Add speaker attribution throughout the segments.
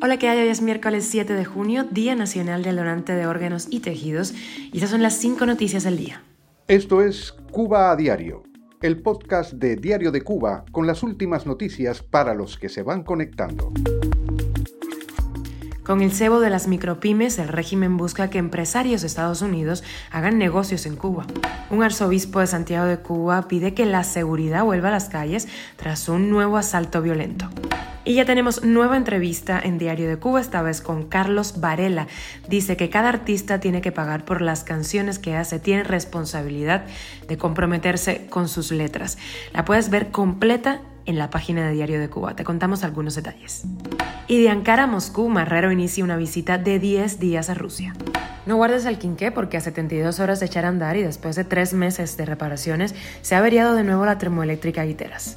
Speaker 1: Hola, ¿qué hay? Hoy es miércoles 7 de junio, Día Nacional del Donante de Órganos y Tejidos, y estas son las cinco noticias del día.
Speaker 2: Esto es Cuba a Diario, el podcast de Diario de Cuba con las últimas noticias para los que se van conectando.
Speaker 1: Con el cebo de las micropymes, el régimen busca que empresarios de Estados Unidos hagan negocios en Cuba. Un arzobispo de Santiago de Cuba pide que la seguridad vuelva a las calles tras un nuevo asalto violento. Y ya tenemos nueva entrevista en Diario de Cuba, esta vez con Carlos Varela. Dice que cada artista tiene que pagar por las canciones que hace, tiene responsabilidad de comprometerse con sus letras. La puedes ver completa en la página de Diario de Cuba. Te contamos algunos detalles. Y de Ankara a Moscú, Marrero inicia una visita de 10 días a Rusia. No guardes el quinqué porque a 72 horas de echar a andar y después de tres meses de reparaciones se ha averiado de nuevo la termoeléctrica Guiteras.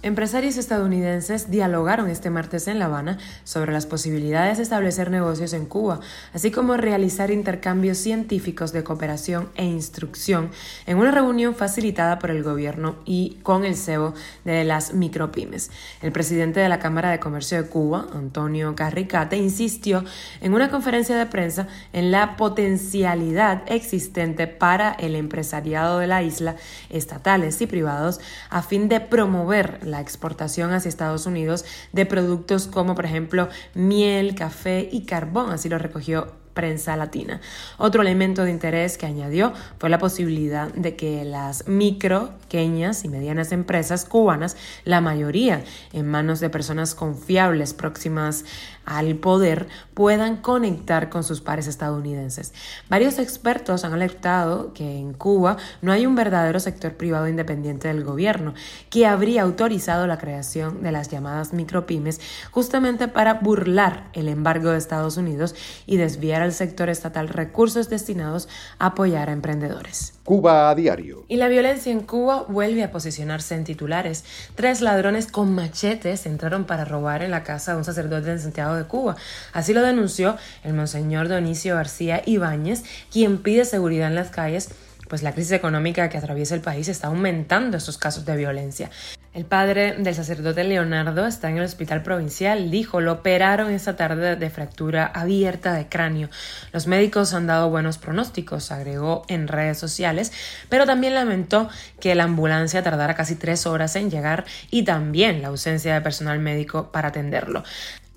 Speaker 1: Empresarios estadounidenses dialogaron este martes en La Habana sobre las posibilidades de establecer negocios en Cuba, así como realizar intercambios científicos de cooperación e instrucción en una reunión facilitada por el gobierno y con el cebo de las micropymes. El presidente de la Cámara de Comercio de Cuba, Antonio Carricate, insistió en una conferencia de prensa en la potencialidad existente para el empresariado de la isla, estatales y privados, a fin de promover la exportación hacia Estados Unidos de productos como por ejemplo miel, café y carbón, así lo recogió prensa latina. Otro elemento de interés que añadió fue la posibilidad de que las micro, pequeñas y medianas empresas cubanas, la mayoría en manos de personas confiables próximas al poder, puedan conectar con sus pares estadounidenses. Varios expertos han alertado que en Cuba no hay un verdadero sector privado independiente del gobierno que habría autorizado la creación de las llamadas micropymes justamente para burlar el embargo de Estados Unidos y desviar al sector estatal recursos destinados a apoyar a emprendedores.
Speaker 2: Cuba a diario.
Speaker 1: Y la violencia en Cuba vuelve a posicionarse en titulares. Tres ladrones con machetes entraron para robar en la casa de un sacerdote en Santiago de Cuba. Así lo denunció el monseñor Donicio García Ibáñez, quien pide seguridad en las calles pues la crisis económica que atraviesa el país está aumentando estos casos de violencia. El padre del sacerdote Leonardo está en el hospital provincial. Dijo, lo operaron esta tarde de fractura abierta de cráneo. Los médicos han dado buenos pronósticos, agregó en redes sociales, pero también lamentó que la ambulancia tardara casi tres horas en llegar y también la ausencia de personal médico para atenderlo.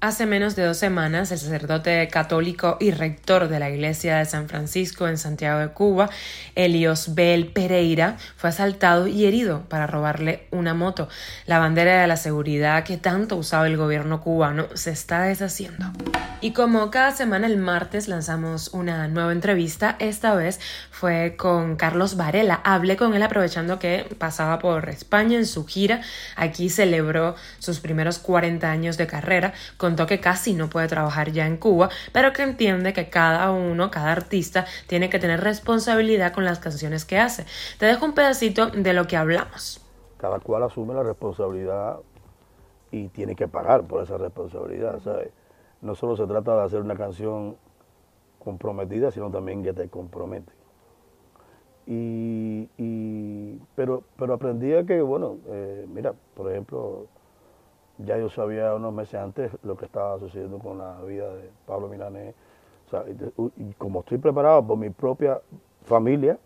Speaker 1: Hace menos de dos semanas, el sacerdote católico y rector de la iglesia de San Francisco en Santiago de Cuba, Elios Bel Pereira, fue asaltado y herido para robarle una moto. La bandera de la seguridad que tanto usaba el gobierno cubano se está deshaciendo. Y como cada semana el martes lanzamos una nueva entrevista, esta vez fue con Carlos Varela. Hablé con él aprovechando que pasaba por España en su gira. Aquí celebró sus primeros 40 años de carrera. Contó que casi no puede trabajar ya en Cuba, pero que entiende que cada uno, cada artista, tiene que tener responsabilidad con las canciones que hace. Te dejo un pedacito de lo que hablamos.
Speaker 3: Cada cual asume la responsabilidad y tiene que pagar por esa responsabilidad, ¿sabes? no solo se trata de hacer una canción comprometida, sino también que te compromete. Y, pero, pero aprendí a que, bueno, eh, mira, por ejemplo, ya yo sabía unos meses antes lo que estaba sucediendo con la vida de Pablo Milanés. y como estoy preparado por mi propia familia,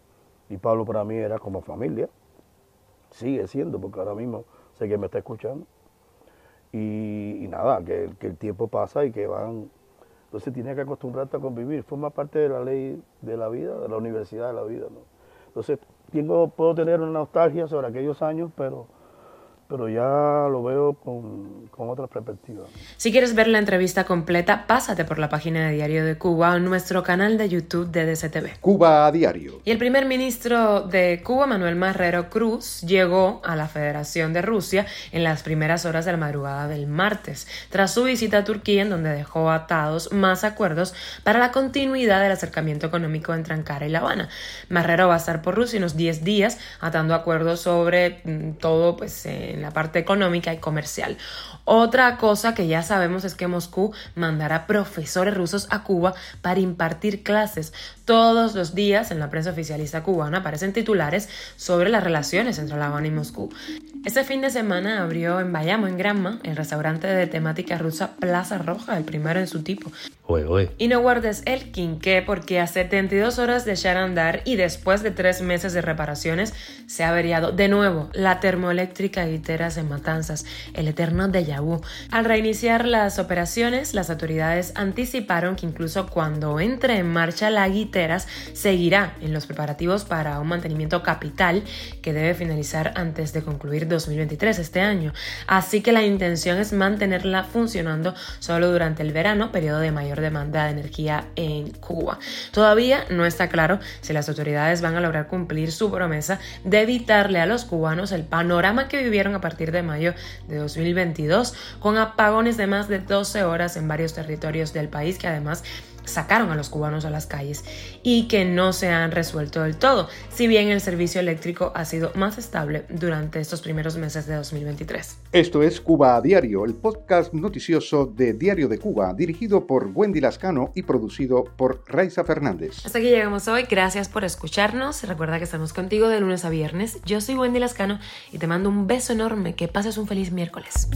Speaker 3: y Pablo para mí era como familia, sigue siendo, porque ahora mismo sé que me está escuchando, y, nada, que, el tiempo pasa y que van... Entonces tienes que acostumbrarte a convivir, forma parte de la ley de la vida, de la universidad de la vida. ¿no? Entonces tengo, puedo tener una nostalgia sobre aquellos años, pero pero ya lo veo con, con, otra perspectiva.
Speaker 1: Si quieres ver la entrevista completa, pásate por la página de Diario de Cuba o nuestro canal de YouTube de DCTV.
Speaker 2: Cuba a Diario.
Speaker 1: Y el primer ministro de Cuba, Manuel Marrero Cruz, llegó a la Federación de Rusia en las primeras horas de la madrugada del martes, tras su visita a Turquía, en donde dejó atados más acuerdos para la continuidad del acercamiento económico entre Ankara y La Habana. Marrero va a estar por Rusia unos 10 días, atando acuerdos sobre mm, todo, pues, eh, en la parte económica y comercial. Otra cosa que ya sabemos es que Moscú mandará profesores rusos a Cuba para impartir clases. Todos los días en la prensa oficialista cubana aparecen titulares sobre las relaciones entre La Habana y Moscú. Este fin de semana abrió en Bayamo, en Granma, el restaurante de temática rusa Plaza Roja, el primero en su tipo. Y no guardes el quinqué porque a 72 horas de echar a andar y después de tres meses de reparaciones se ha averiado de nuevo la termoeléctrica Guiteras en Matanzas, el eterno déjà vu. Al reiniciar las operaciones, las autoridades anticiparon que incluso cuando entre en marcha la Guiteras seguirá en los preparativos para un mantenimiento capital que debe finalizar antes de concluir 2023 este año. Así que la intención es mantenerla funcionando solo durante el verano, periodo de demanda de energía en Cuba. Todavía no está claro si las autoridades van a lograr cumplir su promesa de evitarle a los cubanos el panorama que vivieron a partir de mayo de 2022 con apagones de más de 12 horas en varios territorios del país que además sacaron a los cubanos a las calles y que no se han resuelto del todo, si bien el servicio eléctrico ha sido más estable durante estos primeros meses de 2023.
Speaker 2: Esto es Cuba a Diario, el podcast noticioso de Diario de Cuba, dirigido por Wendy Lascano y producido por Raiza Fernández.
Speaker 1: Hasta aquí llegamos hoy, gracias por escucharnos, recuerda que estamos contigo de lunes a viernes, yo soy Wendy Lascano y te mando un beso enorme, que pases un feliz miércoles.